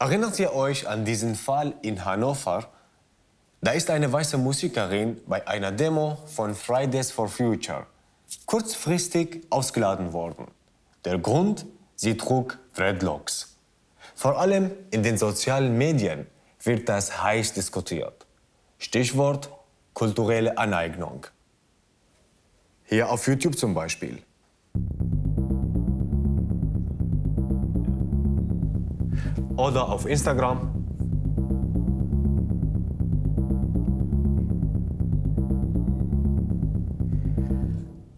Erinnert ihr euch an diesen Fall in Hannover? Da ist eine weiße Musikerin bei einer Demo von Fridays for Future kurzfristig ausgeladen worden. Der Grund, sie trug Dreadlocks. Vor allem in den sozialen Medien wird das heiß diskutiert. Stichwort kulturelle Aneignung. Hier auf YouTube zum Beispiel. Oder auf Instagram.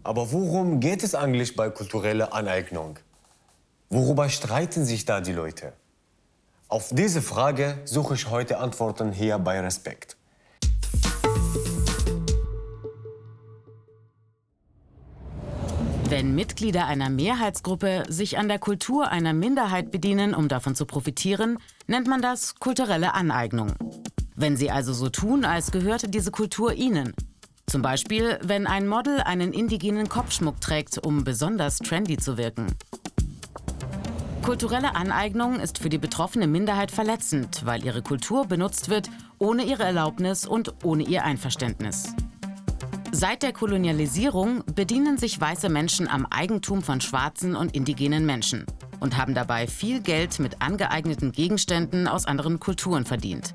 Aber worum geht es eigentlich bei kultureller Aneignung? Worüber streiten sich da die Leute? Auf diese Frage suche ich heute Antworten hier bei Respekt. Wenn Mitglieder einer Mehrheitsgruppe sich an der Kultur einer Minderheit bedienen, um davon zu profitieren, nennt man das kulturelle Aneignung. Wenn sie also so tun, als gehörte diese Kultur ihnen. Zum Beispiel, wenn ein Model einen indigenen Kopfschmuck trägt, um besonders trendy zu wirken. Kulturelle Aneignung ist für die betroffene Minderheit verletzend, weil ihre Kultur benutzt wird, ohne ihre Erlaubnis und ohne ihr Einverständnis. Seit der Kolonialisierung bedienen sich weiße Menschen am Eigentum von schwarzen und indigenen Menschen und haben dabei viel Geld mit angeeigneten Gegenständen aus anderen Kulturen verdient.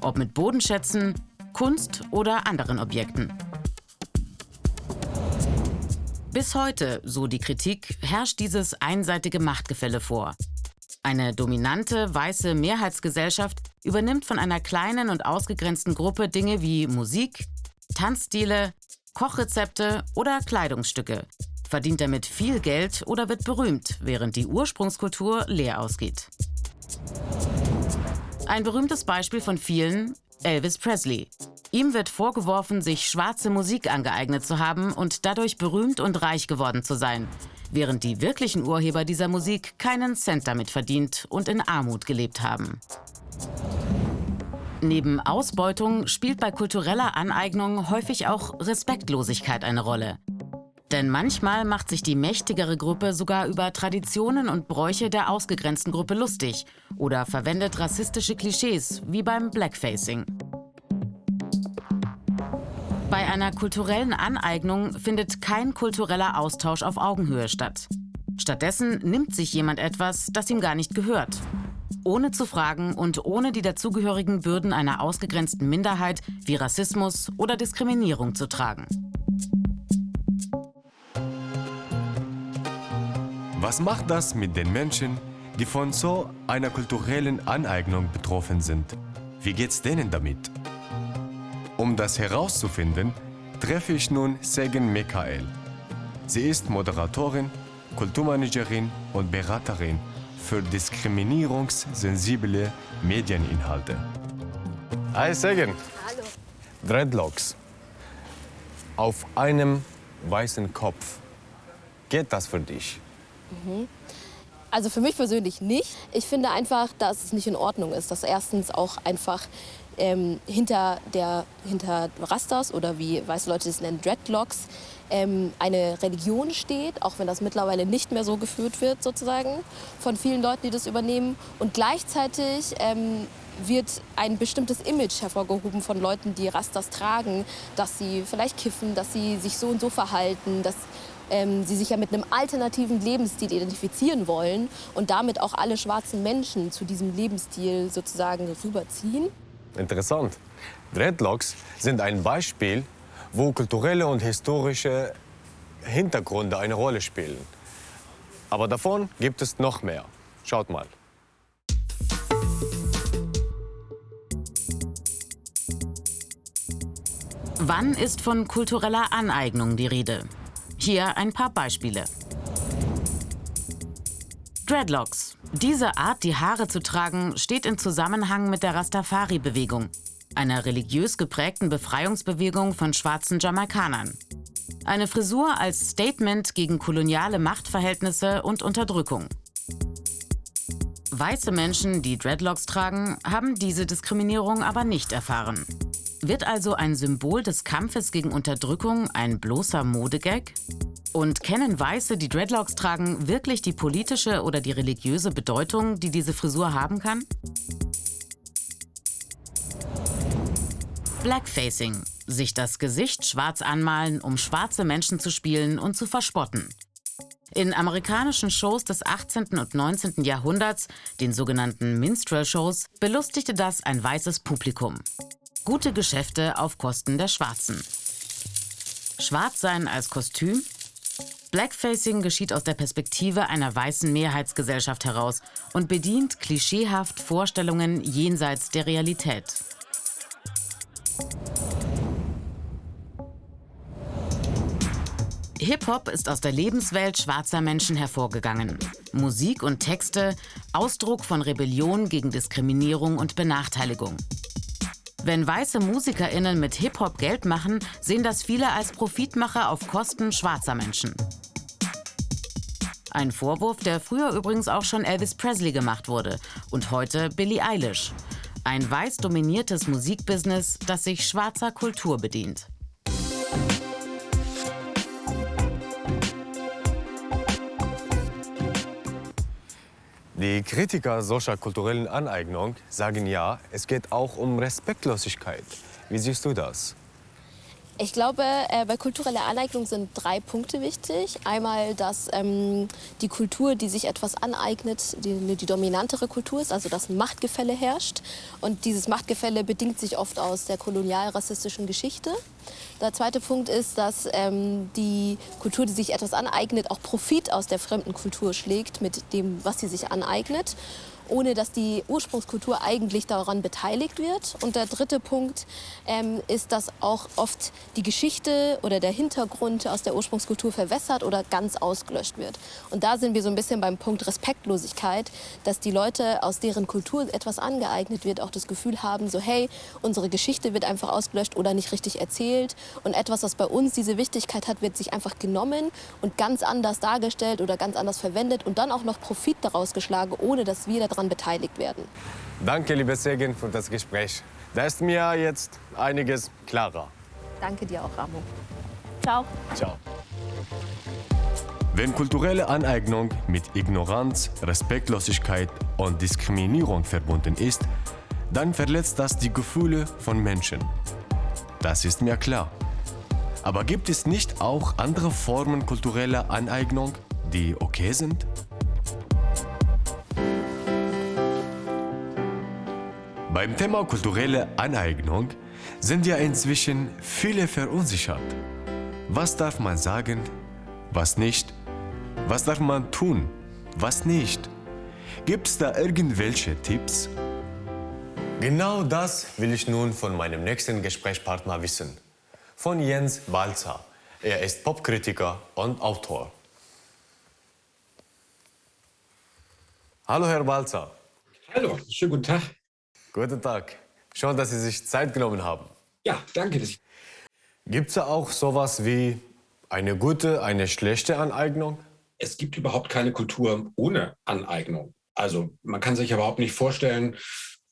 Ob mit Bodenschätzen, Kunst oder anderen Objekten. Bis heute, so die Kritik, herrscht dieses einseitige Machtgefälle vor. Eine dominante weiße Mehrheitsgesellschaft übernimmt von einer kleinen und ausgegrenzten Gruppe Dinge wie Musik, Tanzstile, Kochrezepte oder Kleidungsstücke, verdient damit viel Geld oder wird berühmt, während die Ursprungskultur leer ausgeht. Ein berühmtes Beispiel von vielen, Elvis Presley. Ihm wird vorgeworfen, sich schwarze Musik angeeignet zu haben und dadurch berühmt und reich geworden zu sein, während die wirklichen Urheber dieser Musik keinen Cent damit verdient und in Armut gelebt haben. Neben Ausbeutung spielt bei kultureller Aneignung häufig auch Respektlosigkeit eine Rolle. Denn manchmal macht sich die mächtigere Gruppe sogar über Traditionen und Bräuche der ausgegrenzten Gruppe lustig oder verwendet rassistische Klischees, wie beim Blackfacing. Bei einer kulturellen Aneignung findet kein kultureller Austausch auf Augenhöhe statt. Stattdessen nimmt sich jemand etwas, das ihm gar nicht gehört ohne zu fragen und ohne die dazugehörigen Bürden einer ausgegrenzten Minderheit wie Rassismus oder Diskriminierung zu tragen. Was macht das mit den Menschen, die von so einer kulturellen Aneignung betroffen sind? Wie geht's denen damit? Um das herauszufinden, treffe ich nun Segen Michael. Sie ist Moderatorin, Kulturmanagerin und Beraterin für diskriminierungssensible Medieninhalte. Hi Segen. Hallo. Dreadlocks. Auf einem weißen Kopf. Geht das für dich? Mhm. Also für mich persönlich nicht. Ich finde einfach, dass es nicht in Ordnung ist, dass erstens auch einfach ähm, hinter, der, hinter Rastas oder wie weiße Leute es nennen, Dreadlocks, ähm, eine Religion steht, auch wenn das mittlerweile nicht mehr so geführt wird sozusagen von vielen Leuten, die das übernehmen. Und gleichzeitig ähm, wird ein bestimmtes Image hervorgehoben von Leuten, die Rastas tragen, dass sie vielleicht kiffen, dass sie sich so und so verhalten, dass ähm, sie sich ja mit einem alternativen Lebensstil identifizieren wollen und damit auch alle schwarzen Menschen zu diesem Lebensstil sozusagen rüberziehen. Interessant. Dreadlocks sind ein Beispiel wo kulturelle und historische Hintergründe eine Rolle spielen. Aber davon gibt es noch mehr. Schaut mal. Wann ist von kultureller Aneignung die Rede? Hier ein paar Beispiele. Dreadlocks. Diese Art, die Haare zu tragen, steht in Zusammenhang mit der Rastafari-Bewegung, einer religiös geprägten Befreiungsbewegung von schwarzen Jamaikanern. Eine Frisur als Statement gegen koloniale Machtverhältnisse und Unterdrückung. Weiße Menschen, die Dreadlocks tragen, haben diese Diskriminierung aber nicht erfahren. Wird also ein Symbol des Kampfes gegen Unterdrückung ein bloßer Modegag? Und kennen Weiße, die Dreadlocks tragen, wirklich die politische oder die religiöse Bedeutung, die diese Frisur haben kann? Blackfacing, sich das Gesicht schwarz anmalen, um schwarze Menschen zu spielen und zu verspotten. In amerikanischen Shows des 18. und 19. Jahrhunderts, den sogenannten Minstrel-Shows, belustigte das ein weißes Publikum. Gute Geschäfte auf Kosten der Schwarzen. Schwarz sein als Kostüm? Blackfacing geschieht aus der Perspektive einer weißen Mehrheitsgesellschaft heraus und bedient klischeehaft Vorstellungen jenseits der Realität. Hip-Hop ist aus der Lebenswelt schwarzer Menschen hervorgegangen. Musik und Texte, Ausdruck von Rebellion gegen Diskriminierung und Benachteiligung. Wenn weiße MusikerInnen mit Hip-Hop Geld machen, sehen das viele als Profitmacher auf Kosten schwarzer Menschen. Ein Vorwurf, der früher übrigens auch schon Elvis Presley gemacht wurde und heute Billie Eilish. Ein weiß dominiertes Musikbusiness, das sich schwarzer Kultur bedient. Die Kritiker solcher kulturellen Aneignung sagen ja, es geht auch um Respektlosigkeit. Wie siehst du das? Ich glaube, äh, bei kultureller Aneignung sind drei Punkte wichtig. Einmal, dass ähm, die Kultur, die sich etwas aneignet, die, die dominantere Kultur ist, also dass ein Machtgefälle herrscht. Und dieses Machtgefälle bedingt sich oft aus der kolonial-rassistischen Geschichte. Der zweite Punkt ist, dass ähm, die Kultur, die sich etwas aneignet, auch Profit aus der fremden Kultur schlägt mit dem, was sie sich aneignet ohne dass die Ursprungskultur eigentlich daran beteiligt wird. Und der dritte Punkt ähm, ist, dass auch oft die Geschichte oder der Hintergrund aus der Ursprungskultur verwässert oder ganz ausgelöscht wird. Und da sind wir so ein bisschen beim Punkt Respektlosigkeit, dass die Leute, aus deren Kultur etwas angeeignet wird, auch das Gefühl haben, so hey, unsere Geschichte wird einfach ausgelöscht oder nicht richtig erzählt. Und etwas, was bei uns diese Wichtigkeit hat, wird sich einfach genommen und ganz anders dargestellt oder ganz anders verwendet und dann auch noch Profit daraus geschlagen, ohne dass wir daran daran beteiligt werden. Danke, liebe Segen, für das Gespräch. Da ist mir jetzt einiges klarer. Danke dir auch, Ramo. Ciao. Ciao. Wenn kulturelle Aneignung mit Ignoranz, Respektlosigkeit und Diskriminierung verbunden ist, dann verletzt das die Gefühle von Menschen. Das ist mir klar. Aber gibt es nicht auch andere Formen kultureller Aneignung, die okay sind? Beim Thema kulturelle Aneignung sind ja inzwischen viele verunsichert. Was darf man sagen, was nicht? Was darf man tun, was nicht? Gibt es da irgendwelche Tipps? Genau das will ich nun von meinem nächsten Gesprächspartner wissen. Von Jens Balzer. Er ist Popkritiker und Autor. Hallo, Herr Balzer. Hallo, schönen guten Tag. Guten Tag. Schön, dass Sie sich Zeit genommen haben. Ja, danke. Gibt es auch sowas wie eine gute, eine schlechte Aneignung? Es gibt überhaupt keine Kultur ohne Aneignung. Also man kann sich überhaupt nicht vorstellen,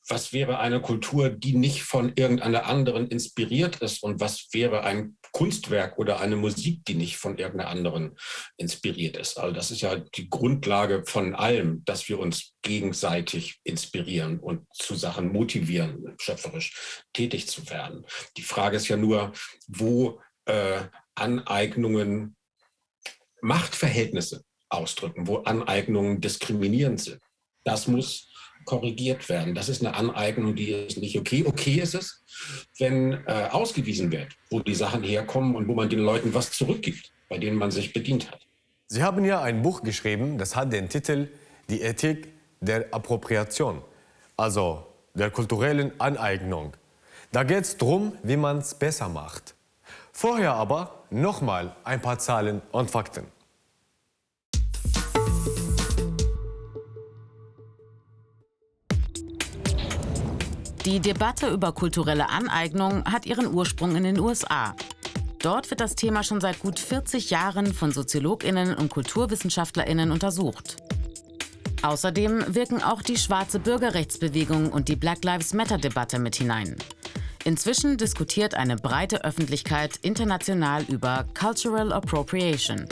was wäre eine Kultur, die nicht von irgendeiner anderen inspiriert ist und was wäre ein Kunstwerk oder eine Musik, die nicht von irgendeiner anderen inspiriert ist. Also das ist ja die Grundlage von allem, dass wir uns gegenseitig inspirieren und zu Sachen motivieren, schöpferisch tätig zu werden. Die Frage ist ja nur, wo äh, Aneignungen Machtverhältnisse ausdrücken, wo Aneignungen diskriminierend sind. Das muss korrigiert werden. Das ist eine Aneignung, die ist nicht okay. Okay ist es, wenn äh, ausgewiesen wird, wo die Sachen herkommen und wo man den Leuten was zurückgibt, bei denen man sich bedient hat. Sie haben ja ein Buch geschrieben, das hat den Titel Die Ethik der Appropriation, also der kulturellen Aneignung. Da geht es darum, wie man es besser macht. Vorher aber nochmal ein paar Zahlen und Fakten. Die Debatte über kulturelle Aneignung hat ihren Ursprung in den USA. Dort wird das Thema schon seit gut 40 Jahren von Soziologinnen und Kulturwissenschaftlerinnen untersucht. Außerdem wirken auch die schwarze Bürgerrechtsbewegung und die Black Lives Matter-Debatte mit hinein. Inzwischen diskutiert eine breite Öffentlichkeit international über Cultural Appropriation.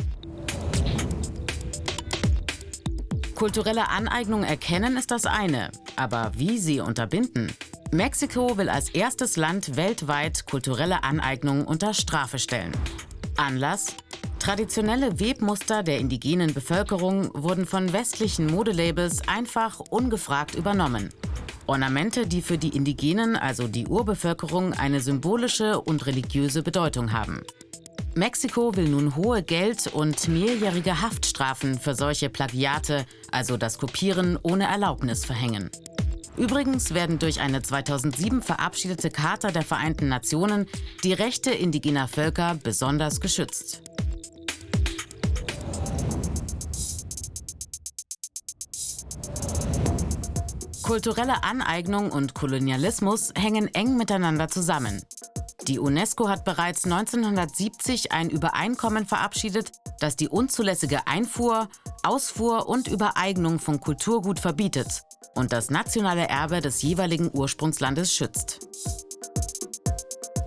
Kulturelle Aneignung erkennen ist das eine, aber wie sie unterbinden, Mexiko will als erstes Land weltweit kulturelle Aneignung unter Strafe stellen. Anlass? Traditionelle Webmuster der indigenen Bevölkerung wurden von westlichen Modelabels einfach ungefragt übernommen. Ornamente, die für die Indigenen, also die Urbevölkerung, eine symbolische und religiöse Bedeutung haben. Mexiko will nun hohe Geld- und mehrjährige Haftstrafen für solche Plagiate, also das Kopieren ohne Erlaubnis, verhängen. Übrigens werden durch eine 2007 verabschiedete Charta der Vereinten Nationen die Rechte indigener Völker besonders geschützt. Kulturelle Aneignung und Kolonialismus hängen eng miteinander zusammen. Die UNESCO hat bereits 1970 ein Übereinkommen verabschiedet, das die unzulässige Einfuhr, Ausfuhr und Übereignung von Kulturgut verbietet und das nationale Erbe des jeweiligen Ursprungslandes schützt.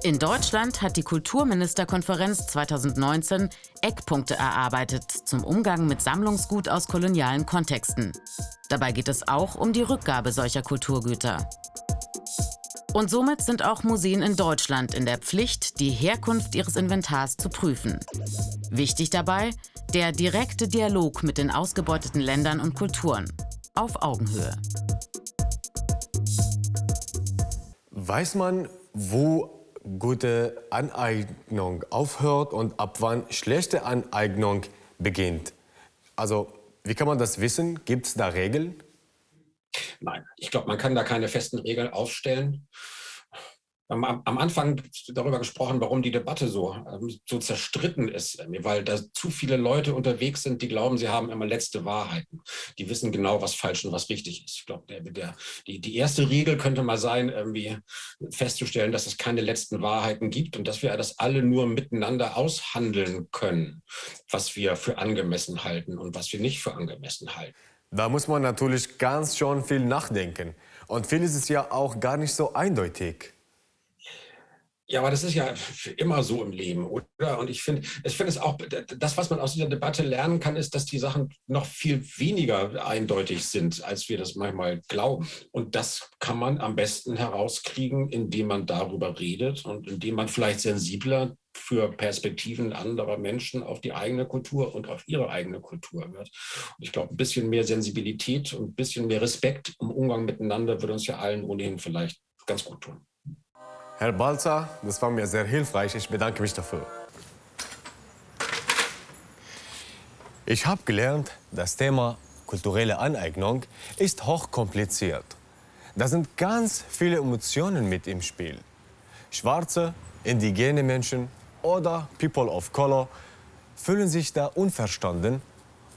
In Deutschland hat die Kulturministerkonferenz 2019 Eckpunkte erarbeitet zum Umgang mit Sammlungsgut aus kolonialen Kontexten. Dabei geht es auch um die Rückgabe solcher Kulturgüter. Und somit sind auch Museen in Deutschland in der Pflicht, die Herkunft ihres Inventars zu prüfen. Wichtig dabei der direkte Dialog mit den ausgebeuteten Ländern und Kulturen auf Augenhöhe. Weiß man, wo gute Aneignung aufhört und ab wann schlechte Aneignung beginnt? Also, wie kann man das wissen? Gibt es da Regeln? Nein, ich glaube, man kann da keine festen Regeln aufstellen am, am Anfang darüber gesprochen, warum die Debatte so, ähm, so zerstritten ist, weil da zu viele Leute unterwegs sind, die glauben, sie haben immer letzte Wahrheiten. Die wissen genau, was falsch und was richtig ist. Ich glaube, der, der, die, die erste Regel könnte mal sein, irgendwie festzustellen, dass es keine letzten Wahrheiten gibt und dass wir das alle nur miteinander aushandeln können, was wir für angemessen halten und was wir nicht für angemessen halten. Da muss man natürlich ganz schon viel nachdenken. Und vieles ist ja auch gar nicht so eindeutig. Ja, aber das ist ja immer so im Leben, oder? Und ich finde, ich finde es auch, das, was man aus dieser Debatte lernen kann, ist, dass die Sachen noch viel weniger eindeutig sind, als wir das manchmal glauben. Und das kann man am besten herauskriegen, indem man darüber redet und indem man vielleicht sensibler für Perspektiven anderer Menschen auf die eigene Kultur und auf ihre eigene Kultur wird. Und ich glaube, ein bisschen mehr Sensibilität und ein bisschen mehr Respekt im Umgang miteinander würde uns ja allen ohnehin vielleicht ganz gut tun. Herr Balzer, das war mir sehr hilfreich. Ich bedanke mich dafür. Ich habe gelernt, das Thema kulturelle Aneignung ist hochkompliziert. Da sind ganz viele Emotionen mit im Spiel. Schwarze, indigene Menschen oder People of Color fühlen sich da unverstanden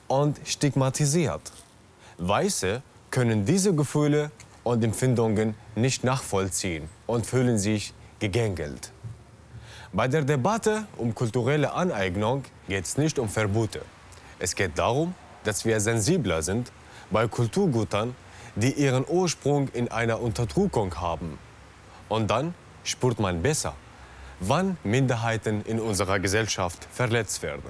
und stigmatisiert. Weiße können diese Gefühle und Empfindungen nicht nachvollziehen und fühlen sich gegängelt. Bei der Debatte um kulturelle Aneignung geht es nicht um Verbote. Es geht darum, dass wir sensibler sind bei Kulturgütern, die ihren Ursprung in einer Unterdrückung haben. Und dann spürt man besser, wann Minderheiten in unserer Gesellschaft verletzt werden.